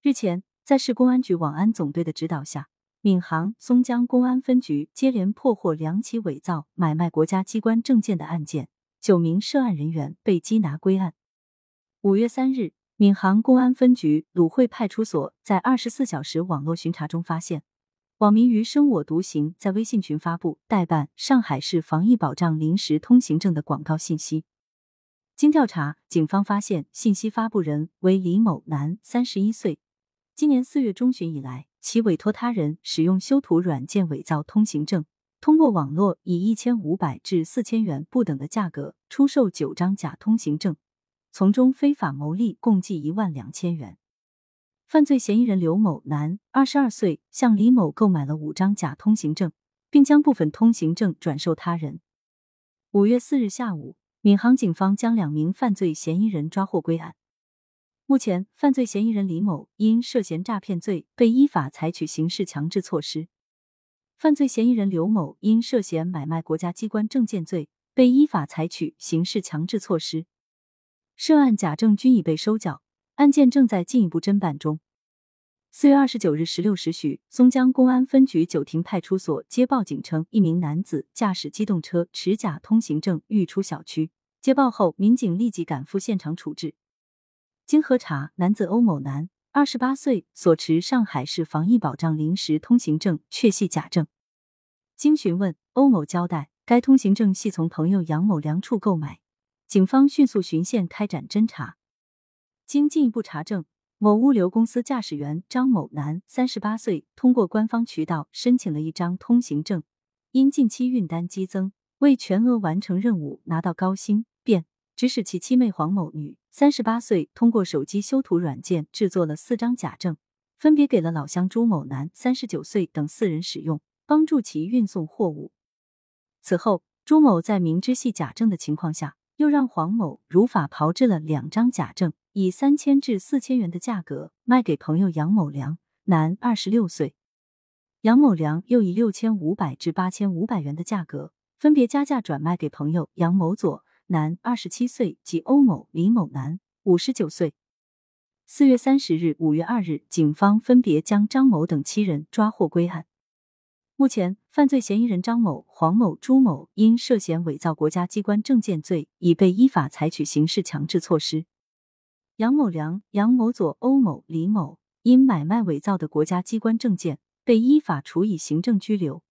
日前，在市公安局网安总队的指导下，闵行、松江公安分局接连破获两起伪造、买卖国家机关证件的案件，九名涉案人员被缉拿归案。五月三日，闵行公安分局鲁汇派出所，在二十四小时网络巡查中发现，网民于生我独行在微信群发布代办上海市防疫保障临时通行证的广告信息。经调查，警方发现信息发布人为李某，男，三十一岁。今年四月中旬以来，其委托他人使用修图软件伪造通行证，通过网络以一千五百至四千元不等的价格出售九张假通行证，从中非法牟利共计一万两千元。犯罪嫌疑人刘某，男，二十二岁，向李某购买了五张假通行证，并将部分通行证转售他人。五月四日下午，闵行警方将两名犯罪嫌疑人抓获归案。目前，犯罪嫌疑人李某因涉嫌诈骗罪被依法采取刑事强制措施；犯罪嫌疑人刘某因涉嫌买卖国家机关证件罪被依法采取刑事强制措施。涉案假证均已被收缴，案件正在进一步侦办中。四月二十九日十六时许，松江公安分局九亭派出所接报警称，一名男子驾驶机动车持假通行证欲出小区。接报后，民警立即赶赴现场处置。经核查，男子欧某男，二十八岁，所持上海市防疫保障临时通行证确系假证。经询问，欧某交代，该通行证系从朋友杨某良处购买。警方迅速循线开展侦查。经进一步查证，某物流公司驾驶员张某男，三十八岁，通过官方渠道申请了一张通行证，因近期运单激增，为全额完成任务拿到高薪，指使其妻妹黄某女。三十八岁，通过手机修图软件制作了四张假证，分别给了老乡朱某男三十九岁等四人使用，帮助其运送货物。此后，朱某在明知系假证的情况下，又让黄某如法炮制了两张假证，以三千至四千元的价格卖给朋友杨某良，男，二十六岁。杨某良又以六千五百至八千五百元的价格，分别加价转卖给朋友杨某左。男，二十七岁，及欧某、李某，男，五十九岁。四月三十日、五月二日，警方分别将张某等七人抓获归案。目前，犯罪嫌疑人张某、黄某、朱某因涉嫌伪造国家机关证件罪，已被依法采取刑事强制措施。杨某良、杨某左、欧某、李某因买卖伪造的国家机关证件，被依法处以行政拘留。